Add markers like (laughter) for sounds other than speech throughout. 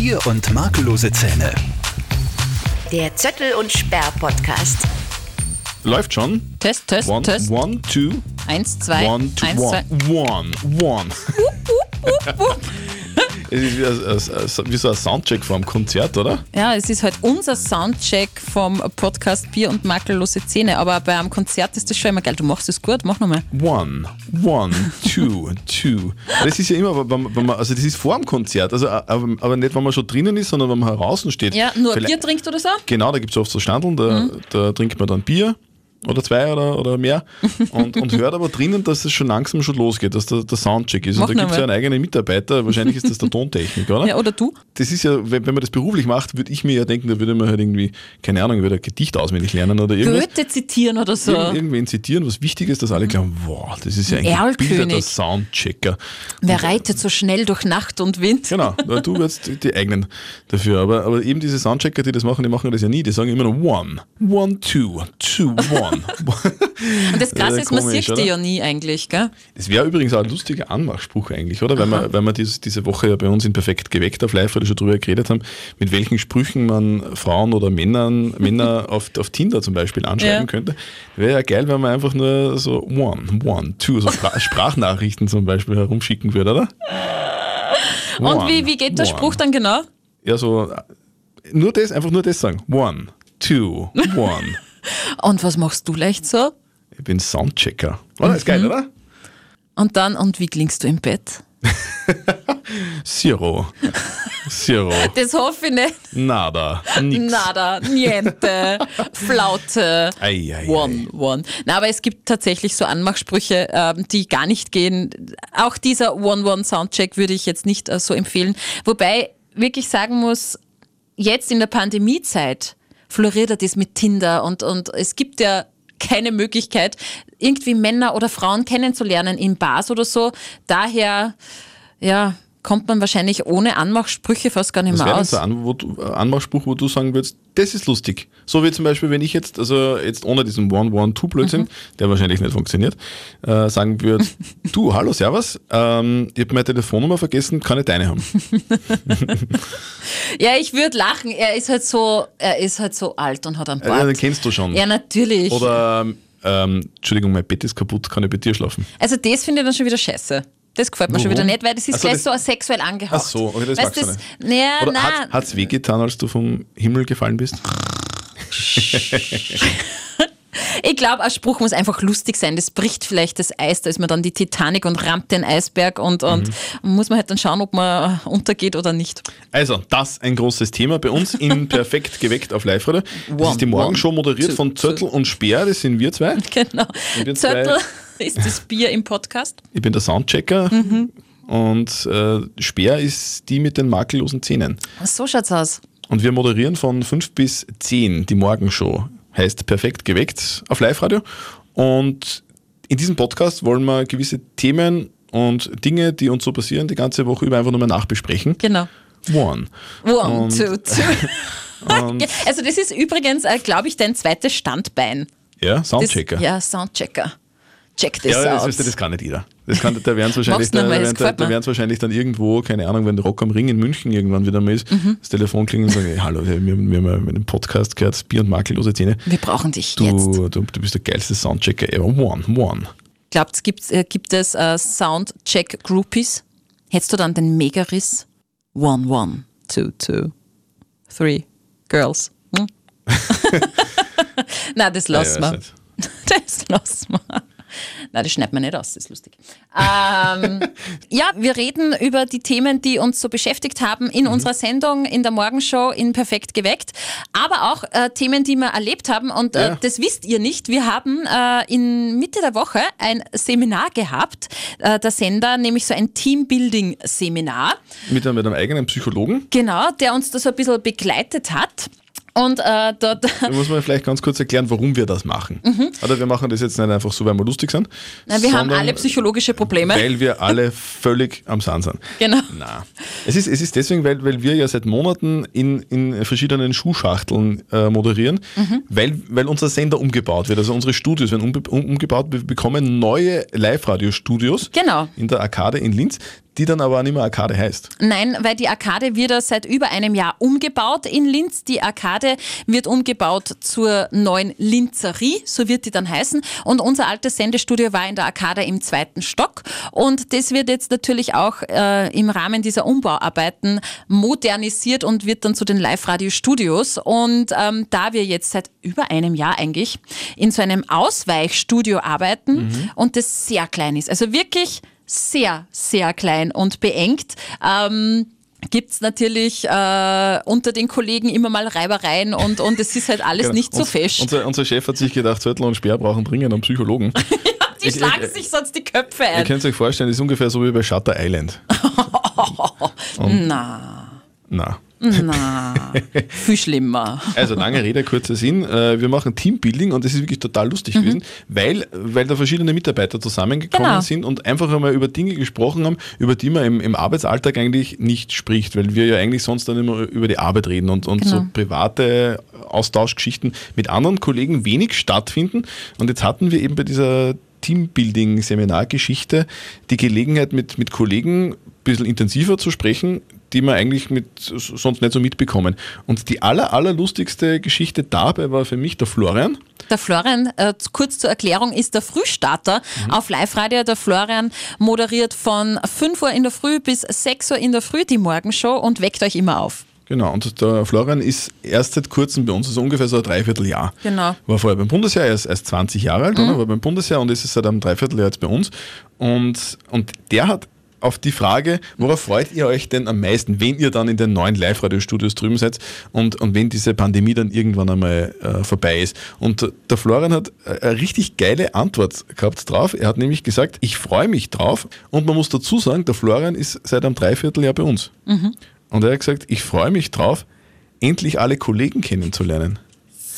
Bier und makellose Zähne. Der Zöttel und Sperr Podcast. Läuft schon. Test, Test, One, Test. one, two, Eins, zwei, one, two, eins, zwei. one, one, one. Es ist wie, ein, wie so ein Soundcheck vor einem Konzert, oder? Ja, es ist halt unser Soundcheck vom Podcast Bier und makellose Zähne, aber bei einem Konzert ist das schon immer geil. Du machst es gut, mach nochmal. One, one, two, two. Das ist ja immer, wenn, wenn man, also das ist vor dem Konzert, also aber, aber nicht, wenn man schon drinnen ist, sondern wenn man draußen steht. Ja, nur Bier trinkt oder so? Genau, da gibt es oft so Standeln, da, Mhm. da trinkt man dann Bier oder zwei oder, oder mehr und, und hört aber drinnen, dass es schon langsam schon losgeht, dass der, der Soundcheck ist. Mach und da gibt es ja einen eigenen Mitarbeiter, wahrscheinlich ist das der Tontechniker, oder? Ja, oder du? Das ist ja, wenn, wenn man das beruflich macht, würde ich mir ja denken, da würde man halt irgendwie, keine Ahnung, würde ein Gedicht auswendig lernen oder irgendwas. Goethe zitieren oder so. Irgend, irgendwen zitieren, was wichtig ist, dass alle glauben, wow, das ist ja ein gebildeter Soundchecker. Wer reitet so schnell durch Nacht und Wind? Genau, du wirst die, (laughs) die eigenen dafür. Aber, aber eben diese Soundchecker, die das machen, die machen das ja nie. Die sagen immer nur one, one, two, two, one. (laughs) Und das Krasse Äh, ist, man komisch, sieht oder? die ja nie eigentlich, gell? Das wäre übrigens auch ein lustiger Anmachspruch eigentlich, oder? Weil wir, weil wir dies, diese Woche ja bei uns in Perfekt geweckt auf live schon drüber geredet haben, mit welchen Sprüchen man Frauen oder Männern, Männer (laughs) auf, auf Tinder zum Beispiel anschreiben Ja. könnte. Wäre ja geil, wenn man einfach nur so one, one, two, so Spra (laughs) Sprachnachrichten zum Beispiel herumschicken würde, oder? Und One, wie, wie geht der one. Spruch dann genau? Ja, so äh, nur das, einfach nur das sagen. One, two, one. Und was machst du leicht so? Ich bin Soundchecker. Oder? Ist geil, oder? Und dann, und wie klingst du im Bett? (laughs) Zero. Zero. Das hoffe ich nicht. Nada. Nix. Nada, niente, Flaute. Ei, ei, One, one. Na, aber es gibt tatsächlich so Anmachsprüche, ähm, die gar nicht gehen. Auch dieser One-One-Soundcheck würde ich jetzt nicht äh, so empfehlen. Wobei wirklich sagen muss, jetzt in der Pandemiezeit floriert das mit Tinder und, und es gibt ja keine Möglichkeit, irgendwie Männer oder Frauen kennenzulernen in Bars oder so. Daher, ja, kommt man wahrscheinlich ohne Anmachsprüche fast gar nicht Was mehr wäre denn aus. wo du- äh, Anmachspruch, wo du sagen würdest, das ist lustig. So wie zum Beispiel, wenn ich jetzt, also jetzt ohne diesen One-One-Two-Blödsinn, Mhm. der wahrscheinlich nicht funktioniert, äh, sagen würde, (laughs) du, hallo, servus, ähm, ich habe meine Telefonnummer vergessen, kann ich deine haben? (laughs) Ja, ich würde lachen. Er ist halt so, er ist halt so alt und hat einen Äh, den Bart. kennst du schon. Ja, natürlich. Oder, ähm, Entschuldigung, mein Bett ist kaputt, kann ich bei dir schlafen? Also das finde ich dann schon wieder scheiße. Das gefällt mir schon Warum? wieder nicht, weil das ist Ach so, gleich das- so sexuell angehaucht. Ach so, okay, das weißt, magst du das, Ja, Oder nein. hat es wehgetan, als du vom Himmel gefallen bist? (laughs) Ich glaube, ein Spruch muss einfach lustig sein. Das bricht vielleicht das Eis. Da ist man dann die Titanic und rammt den Eisberg und, und Mhm. muss man halt dann schauen, ob man untergeht oder nicht. Also, das ein großes Thema bei uns in (laughs) Perfekt geweckt auf live -Radio. Das One, ist die Morgenshow one, moderiert two, von Zöttl und Speer, das sind wir zwei. Genau. Wir zwei- Zöttl (laughs) ist das Bier im Podcast. Ich bin der Soundchecker Mhm. und äh, Speer ist die mit den makellosen Zähnen. So schaut's aus. Und wir moderieren von 5 bis 10 die Morgenshow. Heißt Perfekt geweckt auf Live-Radio. Und in diesem Podcast wollen wir gewisse Themen und Dinge, die uns so passieren, die ganze Woche über einfach nochmal nachbesprechen. Genau. One. One, Und- two, two. (laughs) Also das ist übrigens, äh, glaube ich, dein zweites Standbein. ja, Das, Soundchecker. Ja, Soundchecker. Check this Ja, das, out. du, das kann nicht jeder. Das kann, da werden es (laughs) wahrscheinlich, da, mal, da, das da, wahrscheinlich dann irgendwo, keine Ahnung, wenn Rock am Ring in München irgendwann wieder mal ist, Mhm. das Telefon klingelt und sagen, hey, hallo, wir, wir haben einen Podcast gehört, Bier und makellose Zähne. Wir brauchen dich jetzt. Du, du, du bist der geilste Soundchecker ever. One, one. Glaubt, gibt's, äh, gibt es äh, Soundcheck-Groupies? Hättest du dann den Megariss? One, one, two, two, three girls. Hm? (laughs) (laughs) Nein, das lassen wir. Das lassen wir. Nein, das schneidet man nicht aus, das ist lustig. Ähm, (laughs) ja, wir reden über die Themen, die uns so beschäftigt haben Mhm. in unserer Sendung, in der Morgenshow, in Perfekt geweckt. Aber auch äh, Themen, die wir erlebt haben. Und äh, Ja. das wisst ihr nicht. Wir haben äh, in Mitte der Woche ein Seminar gehabt, äh, der Sender, nämlich so ein Teambuilding-Seminar. Mit, einem- mit einem eigenen Psychologen. Genau, der uns da so ein bisschen begleitet hat. Und äh, dort Da muss man vielleicht ganz kurz erklären, warum wir das machen. Oder wir machen das jetzt nicht einfach so, weil wir lustig sind. Mhm. Na, wir haben alle psychologische Probleme. Weil wir alle völlig am Sand sind. Genau. Na. Es ist, es ist deswegen, weil, weil wir ja seit Monaten in, in verschiedenen Schuhschachteln äh, moderieren, Mhm. weil, weil unser Sender umgebaut wird. Also unsere Studios werden umbe um, umgebaut. Wir bekommen neue Live-Radio-Studios Genau. in der Arcade in Linz, die dann aber auch nicht mehr Arcade heißt. Nein, weil die Arkade wird ja seit über einem Jahr umgebaut in Linz. Die Arkade wird umgebaut zur neuen Linzerie, so wird die dann heißen. Und unser altes Sendestudio war in der Arkade im zweiten Stock. Und das wird jetzt natürlich auch äh, im Rahmen dieser Umbauarbeiten modernisiert und wird dann zu den Live-Radio-Studios. Und ähm, da wir jetzt seit über einem Jahr eigentlich in so einem Ausweichstudio arbeiten und das sehr klein ist, also wirklich sehr, sehr klein und beengt. Ähm, Gibt es natürlich äh, unter den Kollegen immer mal Reibereien und, und es ist halt alles Genau. nicht so fest. Unser, unser Chef hat sich gedacht, Zettel und Speer brauchen dringend einen Psychologen. (laughs) Die ich- schlagen ich- sich sonst die Köpfe Ihr ein. könnt euch vorstellen, das ist ungefähr so wie bei Shutter Island. (laughs) Na, Na. Na, (laughs) viel schlimmer. Also lange Rede, kurzer Sinn. Äh, Wir machen Teambuilding und das ist wirklich total lustig gewesen, weil, weil da verschiedene Mitarbeiter zusammengekommen Genau. sind und einfach einmal über Dinge gesprochen haben, über die man im, im Arbeitsalltag eigentlich nicht spricht, weil wir ja eigentlich sonst dann immer über die Arbeit reden und, und so Genau. private Austauschgeschichten mit anderen Kollegen wenig stattfinden. Und jetzt hatten wir eben bei dieser Teambuilding-Seminargeschichte die Gelegenheit, mit, mit Kollegen ein bisschen intensiver zu sprechen, die man eigentlich mit, sonst nicht so mitbekommen. Und die aller, allerlustigste Geschichte dabei war für mich der Florian. Der Florian, äh, kurz zur Erklärung, ist der Frühstarter auf Live-Radio. Der Florian moderiert von 5 Uhr in der Früh bis 6 Uhr in der Früh die Morgenshow und weckt euch immer auf. Genau, und der Florian ist erst seit kurzem bei uns, also ungefähr so ein Dreivierteljahr. Genau. War vorher beim Bundesheer, er ist erst 20 Jahre alt, oder? war beim Bundesheer und ist seit einem Dreivierteljahr jetzt bei uns. Und, und der hat auf die Frage, worauf freut ihr euch denn am meisten, wenn ihr dann in den neuen Live-Radio-Studios drüben seid und, und wenn diese Pandemie dann irgendwann einmal äh, vorbei ist. Und der Florian hat äh, eine richtig geile Antwort gehabt drauf. Er hat nämlich gesagt, ich freue mich drauf. Und man muss dazu sagen, der Florian ist seit einem Dreivierteljahr bei uns. Und er hat gesagt, ich freue mich drauf, endlich alle Kollegen kennenzulernen.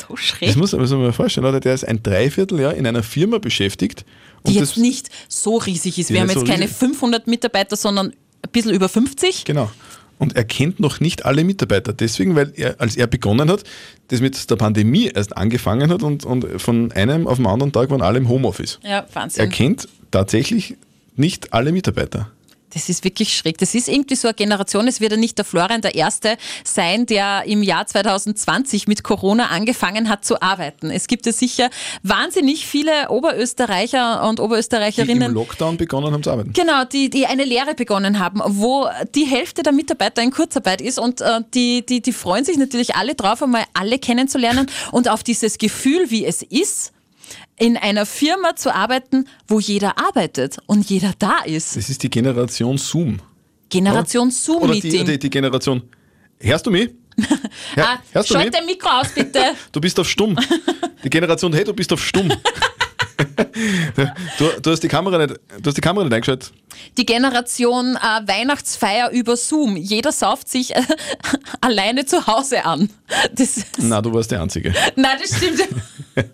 So Das schräg. muss man sich mal vorstellen, oder? Der ist ein Dreivierteljahr in einer Firma beschäftigt. Die jetzt nicht so riesig ist. Wir haben jetzt so keine riesig. 500 Mitarbeiter, sondern ein bisschen über 50. Genau. Und er kennt noch nicht alle Mitarbeiter. Deswegen, weil er, als er begonnen hat, das mit der Pandemie erst angefangen hat und, und von einem auf den anderen Tag waren alle im Homeoffice. Ja, Er Wahnsinn. kennt tatsächlich nicht alle Mitarbeiter. Das ist wirklich schräg. Das ist irgendwie so eine Generation. Es wird ja nicht der Florian der Erste sein, der im Jahr 2020 mit Corona angefangen hat zu arbeiten. Es gibt ja sicher wahnsinnig viele Oberösterreicher und Die im Oberösterreicherinnen. Lockdown begonnen haben zu arbeiten. Genau, die, die eine Lehre begonnen haben, wo die Hälfte der Mitarbeiter in Kurzarbeit ist und äh, die, die, die freuen sich natürlich alle drauf, einmal alle kennenzulernen und auf dieses Gefühl, wie es ist, in einer Firma zu arbeiten, wo jeder arbeitet und jeder da ist. Das ist die Generation Zoom. Generation Oder die, Zoom-Meeting. die, die Generation. Hörst du mich? (laughs) Hör, Ah, hörst du schalt mich? dein Mikro aus, bitte. (laughs) Du bist auf Stumm. Die Generation, hey, du bist auf Stumm. (laughs) (laughs) Du, du, hast die Kamera nicht, du hast die Kamera nicht eingeschaltet. Die Generation äh, Weihnachtsfeier über Zoom. Jeder sauft sich äh, (laughs) alleine zu Hause an. Das Na, du warst der Einzige. nein, das stimmt. (laughs)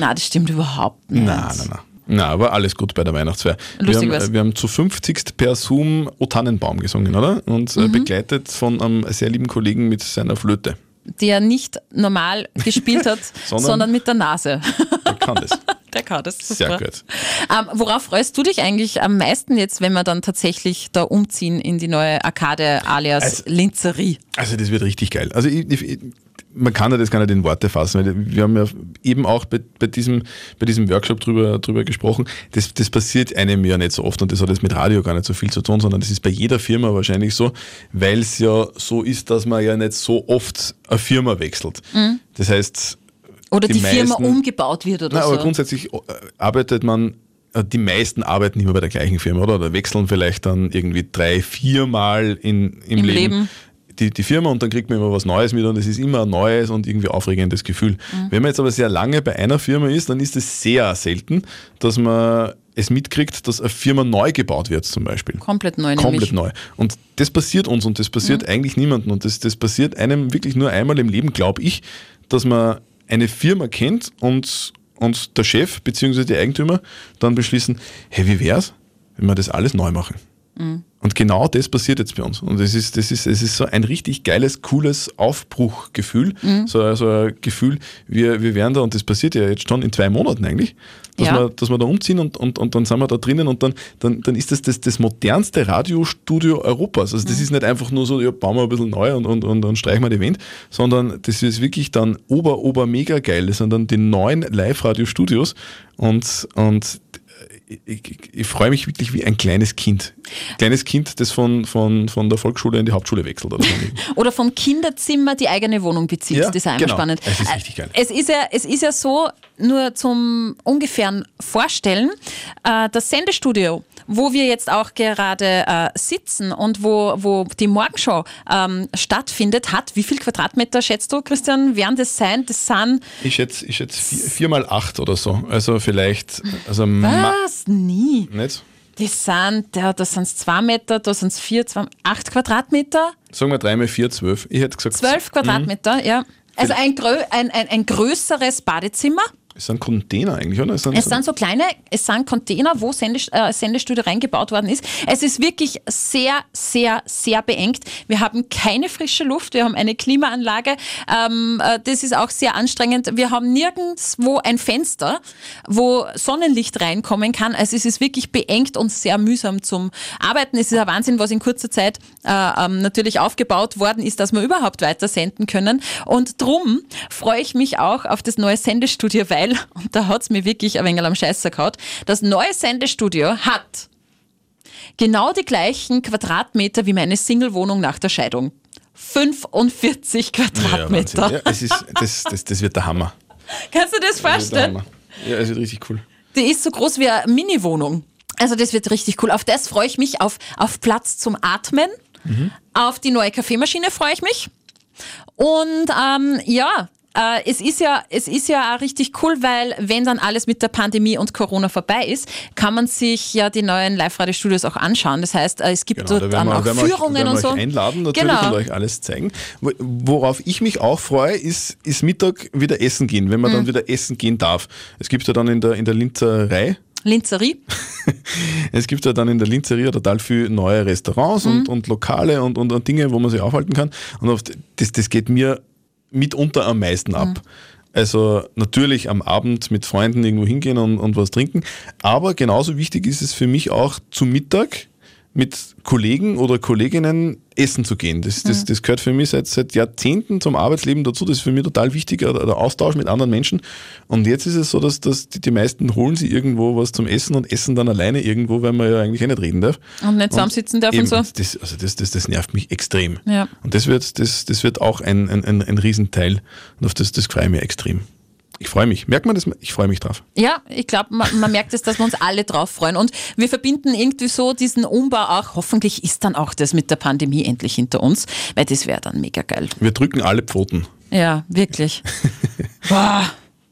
nein, das stimmt überhaupt nicht. Nein, nein, nein. Na, aber alles gut bei der Weihnachtsfeier. Lustig wir, war's. haben, wir haben zu 50 per Zoom O Tannenbaum gesungen, oder? Und Mhm. äh, begleitet von einem sehr lieben Kollegen mit seiner Flöte. Der nicht normal gespielt hat, Sondern- sondern, mit der Nase. Der kann das. Der das super. Sehr gut. Ähm, worauf freust du dich eigentlich am meisten jetzt, wenn wir dann tatsächlich da umziehen in die neue Arkade alias Also- Linzerie? Also das wird richtig geil. Also ich, ich, man kann ja das gar nicht in Worte fassen, weil wir haben ja eben auch bei, bei, diesem, bei diesem Workshop drüber, drüber gesprochen. Das, das passiert einem ja nicht so oft und das hat jetzt mit Radio gar nicht so viel zu tun, sondern das ist bei jeder Firma wahrscheinlich so, weil es ja so ist, dass man ja nicht so oft eine Firma wechselt. Das heißt, Oder die die, Firma meisten- umgebaut wird oder aber so? grundsätzlich äh, arbeitet man, äh, die meisten arbeiten immer bei der gleichen Firma, oder? Oder wechseln vielleicht dann irgendwie drei, viermal in, im, Im Leben, Leben. Die, die Firma und dann kriegt man immer was Neues mit und es ist immer ein neues und irgendwie aufregendes Gefühl. Mhm. Wenn man jetzt aber sehr lange bei einer Firma ist, dann ist es sehr selten, dass man es mitkriegt, dass eine Firma neu gebaut wird zum Beispiel. Komplett neu Komplett nämlich. neu. Und das passiert uns und das passiert Mhm. eigentlich niemandem. Und das, das passiert einem wirklich nur einmal im Leben, glaube ich, dass man eine Firma kennt und, und der Chef bzw. die Eigentümer dann beschließen, hey, wie wär's, wenn wir das alles neu machen? Und genau das passiert jetzt bei uns. Und es ist, das ist, es ist so ein richtig geiles, cooles Aufbruchgefühl. Mhm. So, so ein Gefühl, wir, wir werden da, und das passiert ja jetzt schon in zwei Monaten eigentlich, dass, Ja. wir, dass wir da umziehen und, und, und dann sind wir da drinnen und dann, dann, dann ist das, das das modernste Radiostudio Europas. Also Mhm. das ist nicht einfach nur so, ja, bauen wir ein bisschen neu und, und, und, und streichen wir die Wand, sondern das ist wirklich dann ober, ober mega geil. Das sind dann die neuen Live-Radio-Studios und, und ich, ich, ich freue mich wirklich wie ein kleines Kind. Kleines Kind, das von, von, von der Volksschule in die Hauptschule wechselt. Oder. (laughs) Oder vom Kinderzimmer die eigene Wohnung bezieht. Ja, das ist auch immer genau. spannend. Es ist richtig geil. Es ist, ja, es ist ja so, nur zum ungefähren Vorstellen, äh, das Sendestudio, wo wir jetzt auch gerade äh, sitzen und wo, wo die Morgenshow ähm, stattfindet, hat wie viel Quadratmeter schätzt du, Christian, werden das sein? Das sind, ich schätze ich schätze vier, vier mal acht oder so. Also vielleicht, also ma- was? Nie. nicht? Das sind, ja, das sind zwei Meter, da sind es vier, zwei, acht Quadratmeter. Sagen wir drei mal vier, zwölf. Ich hätte gesagt, Zwölf Quadratmeter, ja. Also ein, ein, ein, ein größeres Badezimmer. Es sind Container eigentlich, oder? Es sind, Es sind so kleine, es sind Container, wo Sendest äh, Sendestudio reingebaut worden ist. Es ist wirklich sehr, sehr, sehr beengt. Wir haben keine frische Luft, wir haben eine Klimaanlage. Ähm, äh, das ist auch sehr anstrengend. Wir haben nirgendwo ein Fenster, wo Sonnenlicht reinkommen kann. Also es ist wirklich beengt und sehr mühsam zum Arbeiten. Es ist ein Wahnsinn, was in kurzer Zeit äh, ähm, natürlich aufgebaut worden ist, dass wir überhaupt weiter senden können. Und drum freue ich mich auch auf das neue Sendestudio, weil, und da hat's mir wirklich ein wenig am Scheißer gehaut, das neue Sendestudio hat genau die gleichen Quadratmeter wie meine Single-Wohnung nach der Scheidung. 45 ja, Quadratmeter. Wahnsinn. ja, es ist, das, das, das wird der Hammer. Kannst du das vorstellen? Ja, es wird richtig cool. Die ist so groß wie eine Mini-Wohnung. Also das wird richtig cool. Auf das freue ich mich, auf, auf Platz zum Atmen. Auf die neue Kaffeemaschine freue ich mich. Und ähm, ja, äh, es, ist ja, es ist ja auch richtig cool, weil wenn dann alles mit der Pandemie und Corona vorbei ist, kann man sich ja die neuen Live-Radio-Studios auch anschauen. Das heißt, äh, es gibt Genau, da dort werden dann wir, auch euch, Führungen wir und so. euch einladen natürlich Genau. und euch alles zeigen. Wo- Worauf ich mich auch freue, ist, ist Mittag wieder essen gehen, wenn man Mhm. dann wieder essen gehen darf. Es gibt ja dann in der, in der Linzerei, (laughs) Linzerie. es gibt ja dann in der Linzeria total viele neue Restaurants Mhm. und, und Lokale und, und, und Dinge, wo man sich aufhalten kann. Und auf das, das geht mir mitunter am meisten ab. Mhm. Also natürlich am Abend mit Freunden irgendwo hingehen und, und was trinken. Aber genauso wichtig ist es für mich auch zu Mittag mit Kollegen oder Kolleginnen essen zu gehen. Das, das, das gehört für mich seit, seit Jahrzehnten zum Arbeitsleben dazu. Das ist für mich total wichtig, der, Austausch mit anderen Menschen. Und jetzt ist es so, dass, dass die, die meisten holen sich irgendwo was zum Essen und essen dann alleine irgendwo, weil man ja eigentlich eh nicht reden darf. Und nicht zusammensitzen darf und so. Das, also das, das, das nervt mich extrem. Ja. Und das wird, das, das wird auch ein, ein, ein, ein Riesenteil. Und auf das, das freue ich mich extrem. Ich freue mich. Merkt man das? Ich freue mich drauf. Ja, ich glaube, man, man merkt es, dass wir uns alle drauf freuen. Und wir verbinden irgendwie so diesen Umbau auch. Hoffentlich ist dann auch das mit der Pandemie endlich hinter uns, weil das wäre dann mega geil. Wir drücken alle Pfoten. Ja, wirklich. (laughs) Boah,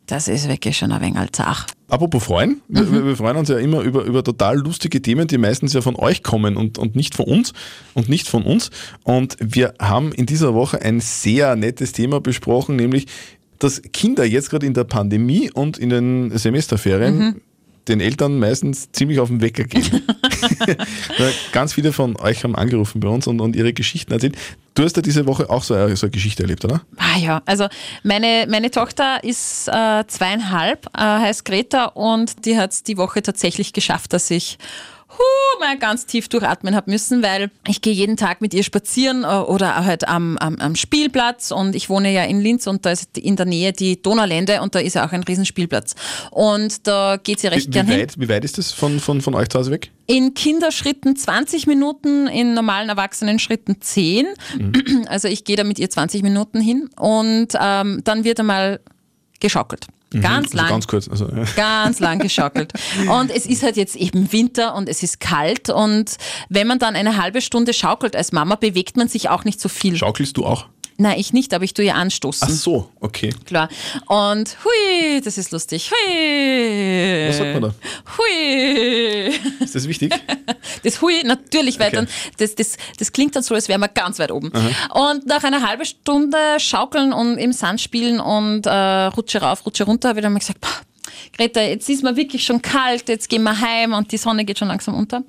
das ist wirklich schon ein wenig zach. Apropos freuen, wir, wir- wir freuen uns ja immer über, über total lustige Themen, die meistens ja von euch kommen und, und nicht von uns und nicht von uns. Und wir haben in dieser Woche ein sehr nettes Thema besprochen, nämlich, dass Kinder jetzt gerade in der Pandemie und in den Semesterferien den Eltern meistens ziemlich auf den Wecker gehen. (laughs) (laughs) Ganz viele von euch haben angerufen bei uns und, und ihre Geschichten erzählt. Du hast ja diese Woche auch so eine, so eine Geschichte erlebt, oder? Ah ja, also meine, meine Tochter ist äh, zweieinhalb, äh, heißt Greta und die hat es die Woche tatsächlich geschafft, dass ich huh, mal ganz tief durchatmen habe müssen, weil ich gehe jeden Tag mit ihr spazieren äh, oder halt am, am, am Spielplatz und ich wohne ja in Linz und da ist in der Nähe die Donaulände und da ist ja auch ein Riesenspielplatz. Und da geht sie recht Wie, gern wie, hin. weit, wie weit ist das von, von, von euch zu Hause weg? In Kinderschritten 20 Minuten, in normalen Erwachsenenschritten 10. Also ich gehe da mit ihr 20 Minuten hin und ähm, dann wird einmal geschaukelt. Ganz Also lang. ganz kurz. Also, ja. Ganz lang geschaukelt. (laughs) Und es ist halt jetzt eben Winter und es ist kalt. Und wenn man dann eine halbe Stunde schaukelt als Mama, bewegt man sich auch nicht so viel. Schaukelst du auch? Nein, ich nicht, aber ich tue ja anstoßen. Ach so, okay. Klar. Und hui, das ist lustig. Hui. Was sagt man da? Hui. Ist das wichtig? (laughs) Das Hui, natürlich, weil Okay. dann, das, das, das klingt dann so, als wären wir ganz weit oben. Und nach einer halben Stunde schaukeln und im Sand spielen und äh, Rutsche rauf, Rutsche runter, habe ich dann mal gesagt, Greta, jetzt ist mir wirklich schon kalt, jetzt gehen wir heim und die Sonne geht schon langsam unter.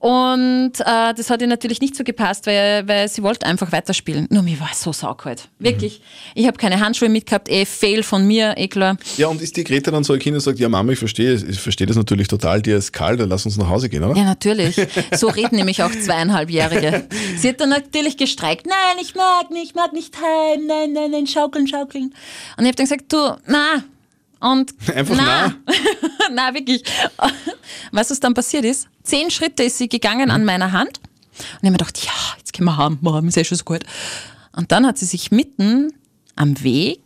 Und äh, das hat ihr natürlich nicht so gepasst, weil, weil sie wollte einfach weiterspielen. Nur mir war es so saukalt. Wirklich. Ich habe keine Handschuhe mitgehabt, eh Fail von mir, eh klar. Ja, und ist die Greta dann so ein Kind und sagt, ja Mama, ich verstehe, ich verstehe das natürlich total, dir ist kalt, dann lass uns nach Hause gehen, oder? Ja, natürlich. So reden nämlich auch zweieinhalbjährige. Sie hat dann natürlich gestreikt, nein, ich mag nicht, ich mag nicht heim, nein, nein, nein, schaukeln, schaukeln. Und ich habe dann gesagt, du, na. Und (laughs) Einfach na. na, (laughs) wirklich. Weißt du, was dann passiert ist? Zehn Schritte ist sie gegangen an meiner Hand. Und ich habe mir gedacht, ja, jetzt können wir haben, haben, ist ja schon so gut. Und dann hat sie sich mitten am Weg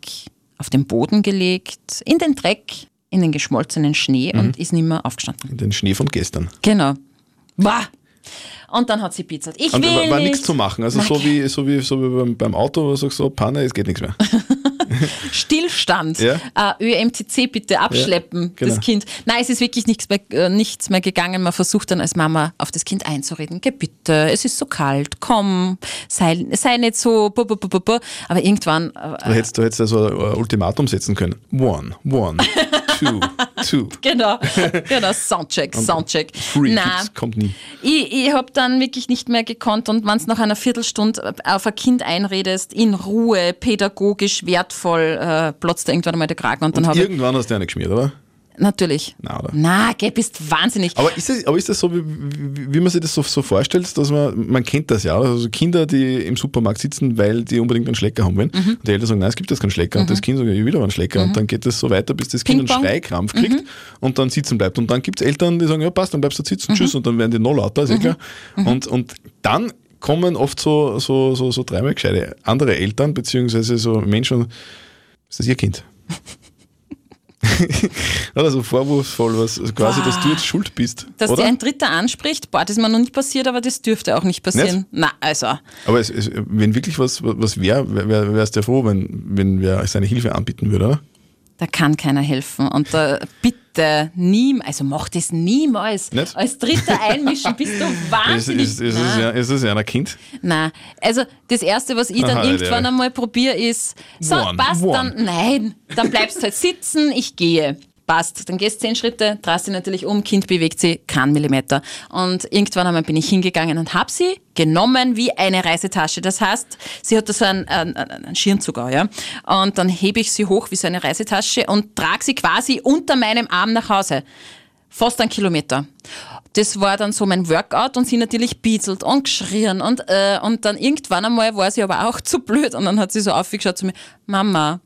auf den Boden gelegt, in den Dreck, in den geschmolzenen Schnee und ist nicht mehr aufgestanden. Den Schnee von gestern. Genau. Bah. Und dann hat sie pizzert. Ich Und will war, war nicht. nichts zu machen. Also so wie, so wie, so wie beim, beim Auto, wo du sagst so, Panne, es geht nichts mehr. (laughs) (laughs) Stillstand. Ja. Äh, ÖMTC bitte abschleppen, genau. das Kind. Nein, es ist wirklich nichts mehr, äh, nichts mehr gegangen. Man versucht dann als Mama auf das Kind einzureden. Geh bitte, es ist so kalt, komm, sei, sei nicht so. Bu, bu, bu. Aber irgendwann. Äh, Du hättest, du hättest also ein Ultimatum setzen können. One, one, (laughs) two, two. (laughs) Genau, genau, Soundcheck, Soundcheck. Free Kids kommt nie. ich, ich habe dann wirklich nicht mehr gekonnt und wenn es nach einer Viertelstunde auf ein Kind einredest, in Ruhe, pädagogisch, wertvoll, äh, platzt irgendwann einmal der Kragen und dann habe ich, Irgendwann hast du eine geschmiert, oder? Natürlich, Na, oder? na, geh, bist wahnsinnig. Aber ist das, aber ist das so, wie, wie, wie man sich das so, so vorstellt, dass man, man kennt das ja, also Kinder, die im Supermarkt sitzen, weil die unbedingt einen Schlecker haben wollen. Mhm. Und die Eltern sagen, nein, es gibt jetzt keinen Schlecker. Und das Kind sagt, ich will aber einen Schlecker. Und dann geht das so weiter, bis das Kind einen. Schreikrampf kriegt und dann sitzen bleibt. Und dann gibt es Eltern, die sagen, ja passt, dann bleibst du sitzen, Mhm. tschüss. Und dann werden die noch lauter, ist eh klar. Und, und dann kommen oft so, so, so, so dreimal gescheite andere Eltern, beziehungsweise so Menschen, ist das ihr Kind? (laughs) (laughs) Oder so vorwurfsvoll, was also quasi, dass du jetzt schuld bist. Dass oder? dir ein Dritter anspricht, boah, das ist mir noch nicht passiert, aber das dürfte auch nicht passieren. Na, also, Aber es, es, wenn wirklich was, was wäre, wär, wärst du ja froh, wenn, wenn wer seine Hilfe anbieten würde, oder? da kann keiner helfen. Und da bitte nie, also mach das niemals. Nicht? Als Dritter einmischen, (laughs) bist du Ist, wahnsinnig. ist, ist, es Nein. ja, ist es ja ein Kind? Nein, also das Erste, was ich dann Aha, irgendwann ja. einmal probiere, ist, so, One, passt one. dann, nein, dann bleibst halt sitzen, ich gehe. Passt, dann gehst zehn Schritte, drehst dich natürlich um, Kind bewegt sie keinen Millimeter. Und irgendwann einmal bin ich hingegangen und habe sie genommen wie eine Reisetasche. Das heißt, sie hat da so einen, einen, einen Schirnzug auch, ja. Und dann hebe ich sie hoch wie so eine Reisetasche und trage sie quasi unter meinem Arm nach Hause. Fast einen Kilometer. Das war dann so mein Workout und sie natürlich bietzelt und geschrien und, äh, und dann irgendwann einmal war sie aber auch zu blöd und dann hat sie so aufgeschaut zu mir, Mama,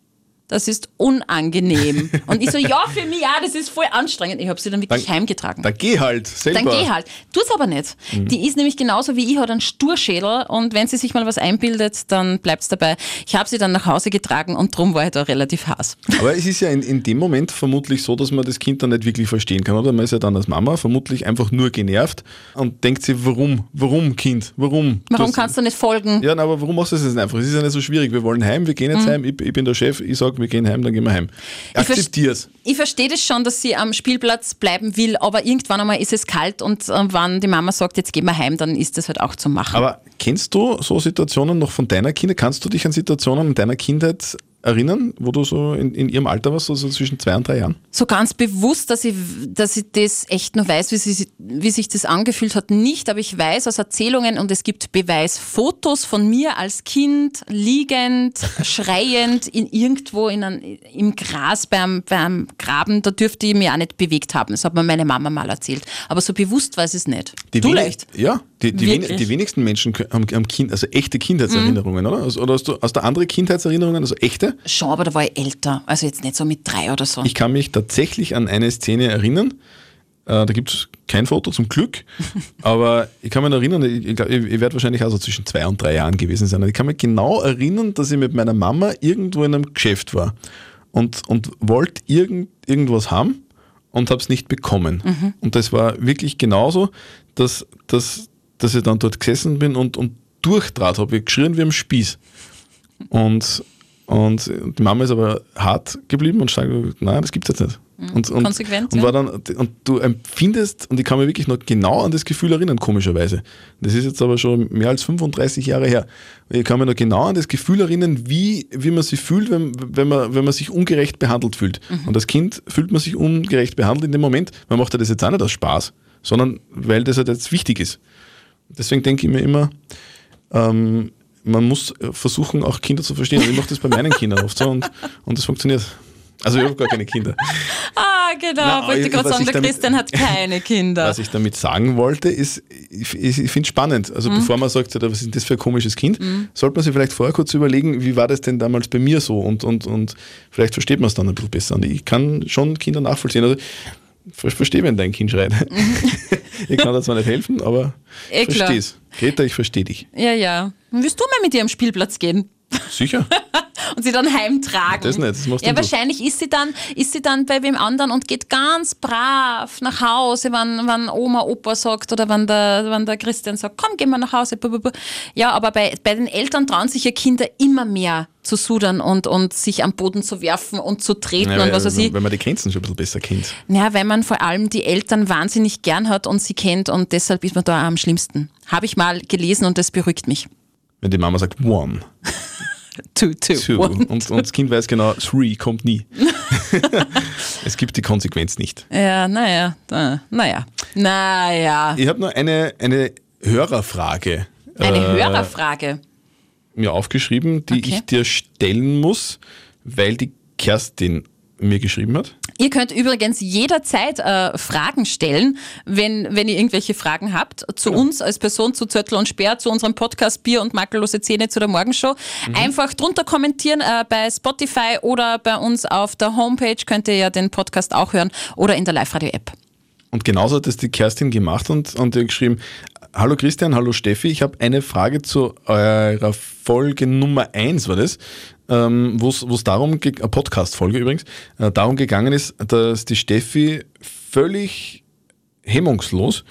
das ist unangenehm. (laughs) Und ich so, ja, für mich, ja, das ist voll anstrengend. Ich habe sie dann wirklich Dann- heimgetragen. Dann geh halt selber. Dann geh halt. Tu's aber nicht. Mhm. Die ist nämlich genauso wie ich, hat einen Sturschädel und wenn sie sich mal was einbildet, dann bleibt's dabei. Ich habe sie dann nach Hause getragen und drum war ich da relativ heiß. (laughs) Aber es ist ja in, in dem Moment vermutlich so, dass man das Kind dann nicht wirklich verstehen kann, oder? Man ist ja dann als Mama vermutlich einfach nur genervt und denkt sich, warum? Warum, Kind? Warum? Warum hast- kannst du nicht folgen? Ja, na, aber warum machst du das jetzt nicht einfach? Es ist ja nicht so schwierig. Wir wollen heim, wir gehen Mhm. jetzt heim, ich, ich bin der Chef, ich sage, wir gehen heim, dann gehen wir heim. vers- Akzeptier's. Ich verstehe das schon, dass sie am Spielplatz bleiben will, aber irgendwann einmal ist es kalt und äh, wenn die Mama sagt, jetzt gehen wir heim, dann ist das halt auch zu machen. Aber kennst du so Situationen noch von deiner Kindheit? Kannst du dich an Situationen in deiner Kindheit erinnern, wo du so in, in ihrem Alter warst, so, so zwischen zwei und drei Jahren? so ganz bewusst, dass ich, dass ich das echt nur weiß, wie, sie, wie sich das angefühlt hat, nicht, aber ich weiß aus Erzählungen und es gibt Beweisfotos von mir als Kind liegend, (laughs) schreiend in irgendwo in ein, im Gras beim, beim Graben, da dürfte ich mich auch nicht bewegt haben. Das hat mir meine Mama mal erzählt. Aber so bewusst weiß ich es nicht. Die du leicht. Ja, die, die, wen, die wenigsten Menschen haben, haben kind, also echte Kindheitserinnerungen, oder? Also, oder hast du, hast du andere Kindheitserinnerungen, also echte? Schon, aber da war ich älter. Also jetzt nicht so mit drei oder so. Ich kann mich tatsächlich an eine Szene erinnern. Äh, da gibt es kein Foto zum Glück, (laughs) aber ich kann mich erinnern, ich, ich, ich, werde wahrscheinlich auch so zwischen zwei und drei Jahren gewesen sein. Ich kann mich genau erinnern, dass ich mit meiner Mama irgendwo in einem Geschäft war und, und wollte irgend, irgendwas haben und habe es nicht bekommen. Und das war wirklich genauso, dass, dass, dass ich dann dort gesessen bin und, und durchdraht habe, ich geschrien wie am Spieß. Und, und die Mama ist aber hart geblieben und sagt, nein, das gibt es jetzt nicht. Und, und, Konsequent, und, war dann, und du empfindest, und ich kann mich wirklich noch genau an das Gefühl erinnern, komischerweise. Das ist jetzt aber schon mehr als 35 Jahre her. Ich kann mich noch genau an das Gefühl erinnern, wie, wie man sich fühlt, wenn, wenn, man, wenn man sich ungerecht behandelt fühlt. Mhm. Und als Kind fühlt man sich ungerecht behandelt in dem Moment. Man macht ja das jetzt auch nicht aus Spaß. sondern weil das halt jetzt wichtig ist. Deswegen denke ich mir immer, ähm, man muss versuchen, auch Kinder zu verstehen. Und ich mache das bei meinen Kindern oft so und, und das funktioniert. Also ich habe gar keine Kinder. (laughs) Ah, genau. Na, wollte ich gerade sagen, der damit- Christian hat keine (laughs) Kinder. Was ich damit sagen wollte, ist, ich, ich, finde es spannend. Also bevor man sagt, was ist denn das für ein komisches Kind, sollte man sich vielleicht vorher kurz überlegen, wie war das denn damals bei mir so und, und, und vielleicht versteht man es dann ein bisschen besser. Und ich kann schon Kinder nachvollziehen. Also ich verstehe, wenn dein Kind schreit. (laughs) ich kann da zwar nicht helfen, aber Eh, ich klar. verstehe es. Greta, ich verstehe dich. Ja, ja. Willst du mal mit ihr am Spielplatz gehen? Sicher? (laughs) und sie dann heimtragen. Das nicht, das machst ja, du. wahrscheinlich ist sie, dann, ist sie dann bei wem anderen und geht ganz brav nach Hause, wenn, wenn Oma, Opa sagt oder wenn der, wenn der Christian sagt, komm, gehen wir nach Hause. Ja, aber bei, bei den Eltern trauen sich ja Kinder immer mehr zu sudern und, und sich am Boden zu werfen und zu treten Ja, und was weiß ich. wenn man die Grenzen schon ein bisschen besser kennt. Ja, weil man vor allem die Eltern wahnsinnig gern hat und sie kennt und deshalb ist man da am schlimmsten. Habe ich mal gelesen und das beruhigt mich. Wenn die Mama sagt, one, Two, two, two. Und, und das Kind weiß genau, three kommt nie. (laughs) es gibt die Konsequenz nicht. Ja, naja, da- naja, naja. Ich habe nur eine, eine Hörerfrage Eine äh, Hörerfrage. mir aufgeschrieben, die Okay. ich dir stellen muss, weil die Kerstin mir geschrieben hat. Ihr könnt übrigens jederzeit äh, Fragen stellen, wenn, wenn ihr irgendwelche Fragen habt, zu uns als Person, zu Zöttl und Speer, zu unserem Podcast Bier und makellose Zähne zu der Morgenshow. Einfach drunter kommentieren äh, bei Spotify oder bei uns auf der Homepage könnt ihr ja den Podcast auch hören oder in der Live-Radio-App. Und genauso hat das die Kerstin gemacht und, und ihr geschrieben, hallo Christian, hallo Steffi, ich habe eine Frage zu eurer Folge Nummer 1 war das, ähm, wo es darum, eine Podcast-Folge übrigens, äh, darum gegangen ist, dass die Steffi völlig hemmungslos,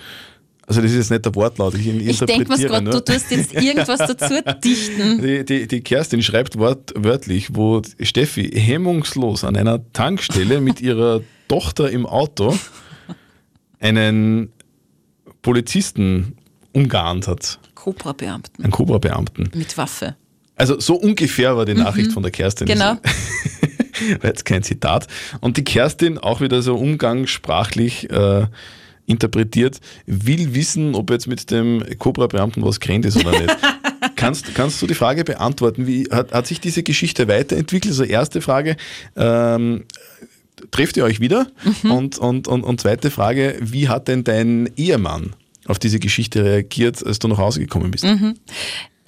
also das ist jetzt nicht der Wortlaut, ich, Ich denke mir gerade, du tust jetzt irgendwas dazu dichten. (laughs) Die, die, die Kerstin schreibt wortwörtlich, wo Steffi hemmungslos an einer Tankstelle mit ihrer (laughs) Tochter im Auto einen Polizisten umgarnt hat, Cobra-Beamten einen Cobra-Beamten. mit Waffe. Also so ungefähr war die Nachricht von der Kerstin. Mhm. Genau. (laughs) War jetzt kein Zitat. Und die Kerstin, auch wieder so umgangssprachlich äh, interpretiert, will wissen, ob jetzt mit dem Cobra-Beamten was gerannt ist oder nicht. (laughs) kannst, kannst du die Frage beantworten? Wie hat, hat sich diese Geschichte weiterentwickelt? Also erste Frage, ähm, trefft ihr euch wieder? Mhm. Und, und, und, und zweite Frage, wie hat denn dein Ehemann auf diese Geschichte reagiert, als du nach Hause gekommen bist? Mhm.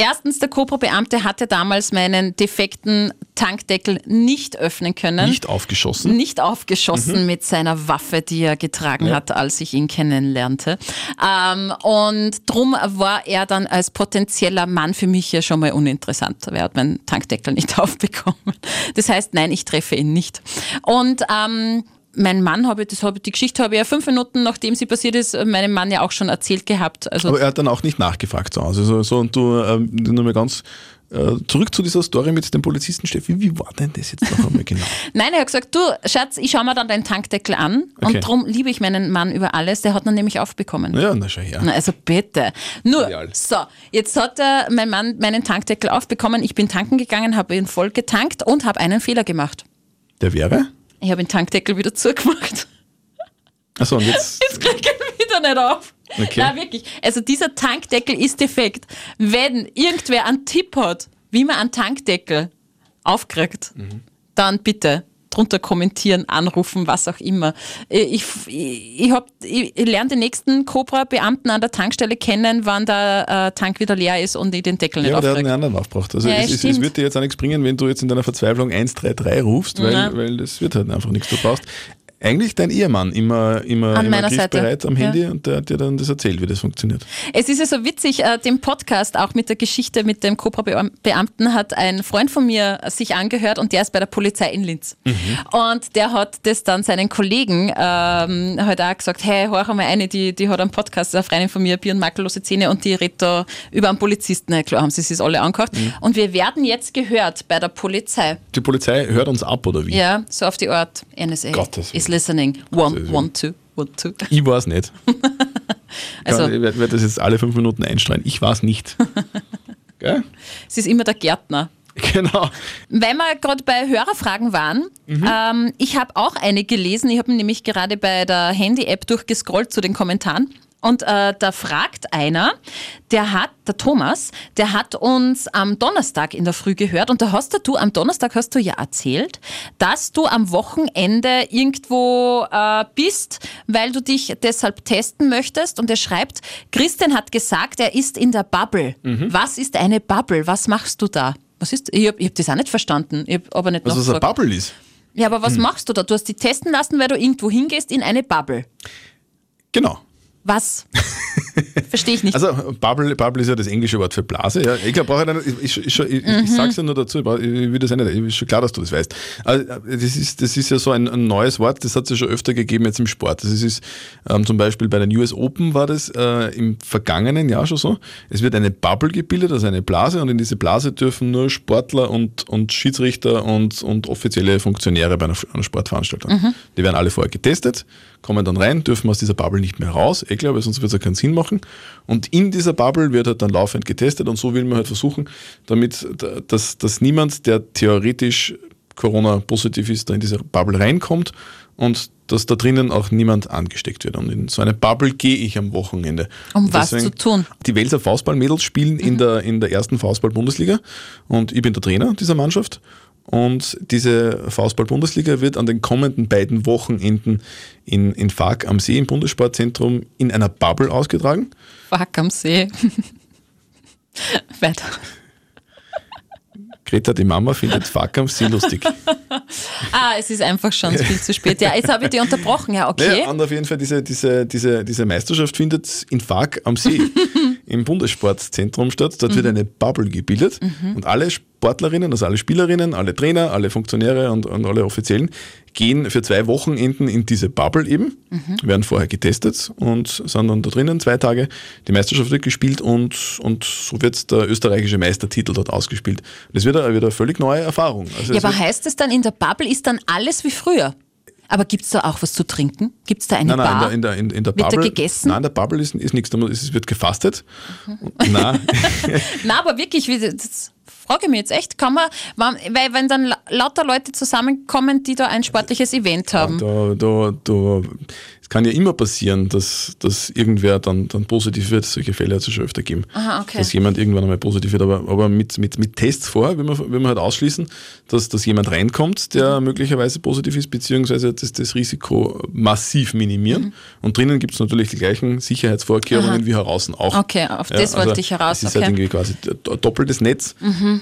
Erstens, der Cobra-Beamte hatte damals meinen defekten Tankdeckel nicht öffnen können. Nicht aufgeschossen? Nicht aufgeschossen mit seiner Waffe, die er getragen hat, als ich ihn kennenlernte. Ähm, und drum war er dann als potenzieller Mann für mich ja schon mal uninteressant. Er hat meinen Tankdeckel nicht (laughs) aufbekommen. Das heißt, nein, ich treffe ihn nicht. Und ähm, mein Mann habe ich, das habe, die Geschichte habe ich ja fünf Minuten, nachdem sie passiert ist, meinem Mann ja auch schon erzählt gehabt. Also Aber er hat dann auch nicht nachgefragt zu Hause. So, so und du, ähm, nur mal ganz äh, zurück zu dieser Story mit dem Polizisten Steffi. Wie war denn das jetzt noch einmal genau? (laughs) Nein, er hat gesagt, du Schatz, ich schaue mir dann deinen Tankdeckel an Okay. und darum liebe ich meinen Mann über alles. Der hat ihn nämlich aufbekommen. Ja, na schau her. Na, also bitte. Nur, Ideal. so, jetzt hat er, mein Mann meinen Tankdeckel aufbekommen. Ich bin tanken gegangen, habe ihn voll getankt und habe einen Fehler gemacht. Der wäre? Ich habe den Tankdeckel wieder zugemacht. Achso, und jetzt. (laughs) Jetzt kriege ich wieder nicht auf. Okay. Na wirklich. Also dieser Tankdeckel ist defekt. Wenn irgendwer einen Tipp hat, wie man einen Tankdeckel aufkriegt, Mhm. dann bitte drunter kommentieren, anrufen, was auch immer. Ich, ich, ich, hab, ich, ich lerne den nächsten Cobra-Beamten an der Tankstelle kennen, wann der äh, Tank wieder leer ist und ich den Deckel nicht Ja, aber der hat einen anderen aufgebracht. Also Ja, es, es, es wird dir jetzt auch nichts bringen, wenn du jetzt in deiner Verzweiflung 133 rufst, weil, weil das wird halt einfach nichts. Du brauchst eigentlich dein Ehemann immer, immer, An immer griffbereit am Ja. Handy und der hat dir dann das erzählt, wie das funktioniert. Es ist ja so witzig, äh, den Podcast auch mit der Geschichte mit dem Cobra-Beamten hat ein Freund von mir sich angehört und der ist bei der Polizei in Linz. Und der hat das dann seinen Kollegen ähm, halt auch gesagt, hey, hör mal eine, die, die hat einen Podcast, eine Freundin von mir, Bier und makellose Zähne und die redet da über einen Polizisten. Na klar, haben sie sich alle angehört. Und wir werden jetzt gehört bei der Polizei. Die Polizei hört uns ab, oder wie? Ja, so auf die Art, NSA Gottes is listening. One, Gottes one, two, one, two. (laughs) Ich weiß nicht. (laughs) Also- ich werde werd das jetzt alle fünf Minuten einstreuen. Ich weiß nicht. (laughs) Gell? Es ist immer der Gärtner. Genau. Weil wir gerade bei Hörerfragen waren, ähm, ich habe auch eine gelesen. Ich habe nämlich gerade bei der Handy-App durchgescrollt zu den Kommentaren. Und äh, da fragt einer, der hat, der Thomas, der hat uns am Donnerstag in der Früh gehört und da hast du, am Donnerstag hast du ja erzählt, dass du am Wochenende irgendwo äh, bist, weil du dich deshalb testen möchtest und er schreibt, Christian hat gesagt, er ist in der Bubble. Was ist eine Bubble? Was machst du da? Was ist, ich habe hab das auch nicht verstanden. Ich hab aber nicht Was das eine. Bubble ist. Ja, aber was machst du da? Du hast dich testen lassen, weil du irgendwo hingehst in eine Bubble. Genau. Was? (laughs) Verstehe ich nicht. Also Bubble, Bubble ist ja das englische Wort für Blase. Ja. Ich glaube, brauche ich, ich, ich, ich, Mhm. ich sage es ja nur dazu, ich, brauch- ich will das ja nicht, ist schon klar, dass du das weißt. Also, das, ist, das ist ja so ein, ein neues Wort, das hat es ja schon öfter gegeben jetzt im Sport. Das ist ähm, zum Beispiel bei den US Open war das äh, im vergangenen Jahr schon so. Es wird eine Bubble gebildet, also eine Blase und in diese Blase dürfen nur Sportler und, und Schiedsrichter und, und offizielle Funktionäre bei einer, einer Sportveranstaltung. Die werden alle vorher getestet, kommen dann rein, dürfen aus dieser Bubble nicht mehr raus, eh klar, weil sonst wird es ja keinen Sinn machen. Und in dieser Bubble wird halt dann laufend getestet und so will man halt versuchen, damit, dass, dass niemand, der theoretisch Corona-positiv ist, da in diese Bubble reinkommt und dass da drinnen auch niemand angesteckt wird. Und in so eine Bubble gehe ich am Wochenende. Um Und was zu tun? Die Welser Faustball-Mädels spielen in, der, in der ersten Faustball-Bundesliga und ich bin der Trainer dieser Mannschaft. Und diese Faustball-Bundesliga wird an den kommenden beiden Wochenenden in, in Fag am See im Bundessportzentrum in einer Bubble ausgetragen. Fuck am See. Weiter. Greta, die Mama, findet Fag am See lustig. (laughs) Ah, es ist einfach schon viel zu spät. Ja, jetzt habe ich dich unterbrochen. Ja, okay. Ja, und auf jeden Fall, diese, diese, diese, diese Meisterschaft findet in Fag am See (laughs) im Bundessportzentrum statt. Dort wird eine Bubble gebildet und alle Sportlerinnen, also alle Spielerinnen, alle Trainer, alle Funktionäre und, und alle Offiziellen gehen für zwei Wochenenden in diese Bubble eben, werden vorher getestet und sind dann da drinnen zwei Tage. Die Meisterschaft wird gespielt und, und so wird der österreichische Meistertitel dort ausgespielt. Das wird eine, wird eine völlig neue Erfahrung. Also Ja, aber heißt es dann, in der Bubble ist dann alles wie früher? Aber gibt es da auch was zu trinken? Gibt es da eine Nein, nein, Bar? in der, in der, in der Wird da Bubble. gegessen? Nein, in der Bubble ist, ist nichts. Es wird gefastet. Mhm. Nein, (laughs) Na, aber wirklich, das frage ich mich jetzt echt, kann man, weil wenn dann la- lauter Leute zusammenkommen, die da ein sportliches Event haben. da, da, da, kann ja immer passieren, dass, dass irgendwer dann, dann positiv wird. Solche Fälle hat es schon öfter gegeben. Aha, okay. Dass jemand irgendwann einmal positiv wird. Aber, aber mit, mit, mit Tests vorher will man, will man halt ausschließen, dass, dass jemand reinkommt, der Mhm. möglicherweise positiv ist, beziehungsweise das, das Risiko massiv minimieren. Mhm. Und drinnen gibt es natürlich die gleichen Sicherheitsvorkehrungen wie heraus auch. Okay, auf das wollte ich heraus, Es ist okay. halt irgendwie quasi doppeltes Netz,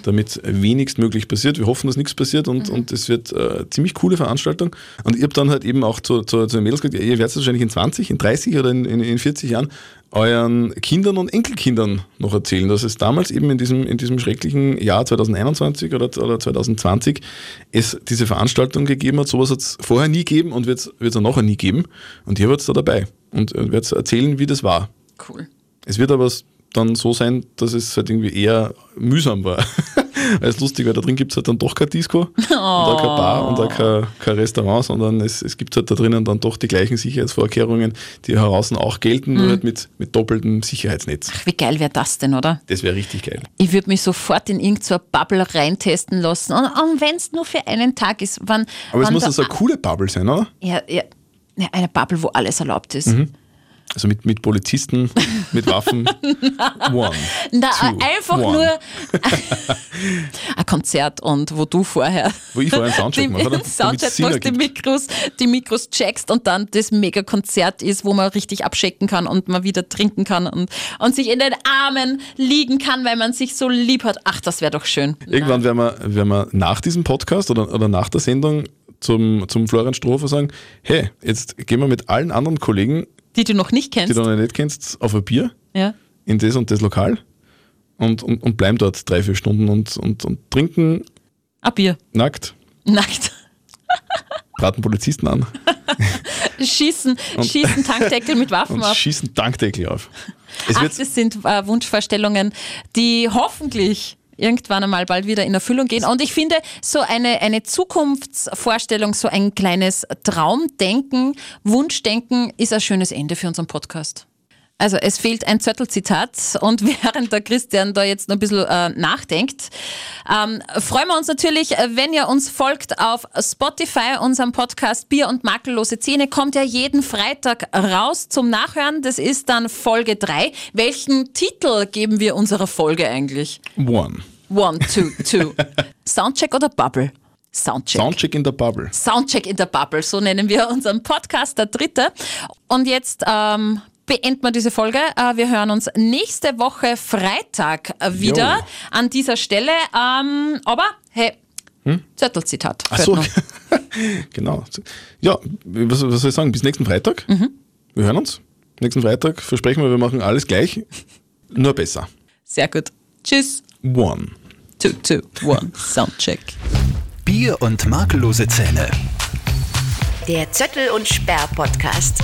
damit wenigstmöglich passiert. Wir hoffen, dass nichts passiert und, und es wird äh, ziemlich coole Veranstaltung. Und ich habe dann halt eben auch zu, zu, zu den Mädels gesagt, ihr werdet wahrscheinlich in 20, in 30 oder in, in, in 40 Jahren euren Kindern und Enkelkindern noch erzählen, dass es damals eben in diesem, in diesem schrecklichen Jahr 2021 oder, oder 2020 es diese Veranstaltung gegeben hat. Sowas hat es vorher nie gegeben und wird es auch nachher nie geben. Und ihr wart da dabei und werdet erzählen, wie das war. Cool. Es wird aber dann so sein, dass es halt irgendwie eher mühsam war. (laughs) (laughs) Als lustig, weil da drin gibt es halt dann doch kein Disco und auch kein Bar und auch kein, kein Restaurant, sondern es, es gibt halt da drinnen dann doch die gleichen Sicherheitsvorkehrungen, die heraus auch gelten, nur halt mit, mit doppeltem Sicherheitsnetz. Ach, wie geil wäre das denn, oder? Das wäre richtig geil. Ich würde mich sofort in irgendeine Bubble reintesten lassen. Und, und wenn es nur für einen Tag ist. Wann, Aber es wann muss da- also eine coole Bubble sein, oder? ja, ja, ja, eine Bubble, wo alles erlaubt ist. Also mit, mit Polizisten, mit Waffen. (laughs) One. Na, two, einfach one. nur (laughs) ein Konzert und wo du vorher Wo ich vorher einen Soundcheck mache, oder? (laughs) Soundcheck machst, die. Mikros, die Mikros checkst und dann das Mega-Konzert ist, wo man richtig abschicken kann und man wieder trinken kann und, und sich in den Armen liegen kann, weil man sich so lieb hat. Ach, das wäre doch schön. Irgendwann werden wir, werden wir nach diesem Podcast oder, oder nach der Sendung zum, zum Florian Strofer sagen, hey, jetzt gehen wir mit allen anderen Kollegen, Die du noch nicht die kennst. du noch nicht kennst, auf ein Bier ja. in das und das Lokal und, und, und bleiben dort drei, vier Stunden und, und, und trinken Ein Bier. nackt, Nackt. (laughs) braten Polizisten an Schießen, schießen Tankdeckel mit Waffen auf. schießen Tankdeckel auf. Es Ach, wird, das sind äh, Wunschvorstellungen, die hoffentlich irgendwann einmal bald wieder in Erfüllung gehen. Und ich finde, so eine, eine Zukunftsvorstellung, so ein kleines Traumdenken, Wunschdenken ist ein schönes Ende für unseren Podcast. Also es fehlt ein Zöttelzitat und (laughs) während der Christian da jetzt noch ein bisschen äh, nachdenkt, ähm, freuen wir uns natürlich, wenn ihr uns folgt auf Spotify, unserem Podcast Bier und makellose Zähne, kommt ja jeden Freitag raus zum Nachhören. Das ist dann Folge 3. Welchen Titel geben wir unserer Folge eigentlich? One. One, two, two. (laughs) Soundcheck oder Bubble? Soundcheck. Soundcheck in der Bubble. Soundcheck in der Bubble, so nennen wir unseren Podcast, der dritte. Und jetzt ähm, beenden wir diese Folge. Äh, wir hören uns nächste Woche Freitag wieder Jo. an dieser Stelle. Ähm, aber hey, Zettelzitat. Ach so, (laughs) genau. Ja, was, was soll ich sagen? Bis nächsten Freitag. Wir hören uns. Nächsten Freitag versprechen wir, wir machen alles gleich, nur besser. Sehr gut. Tschüss. One. Two, two, one. Soundcheck. Bier und makellose Zähne. Der Zöttel und Sperr Podcast.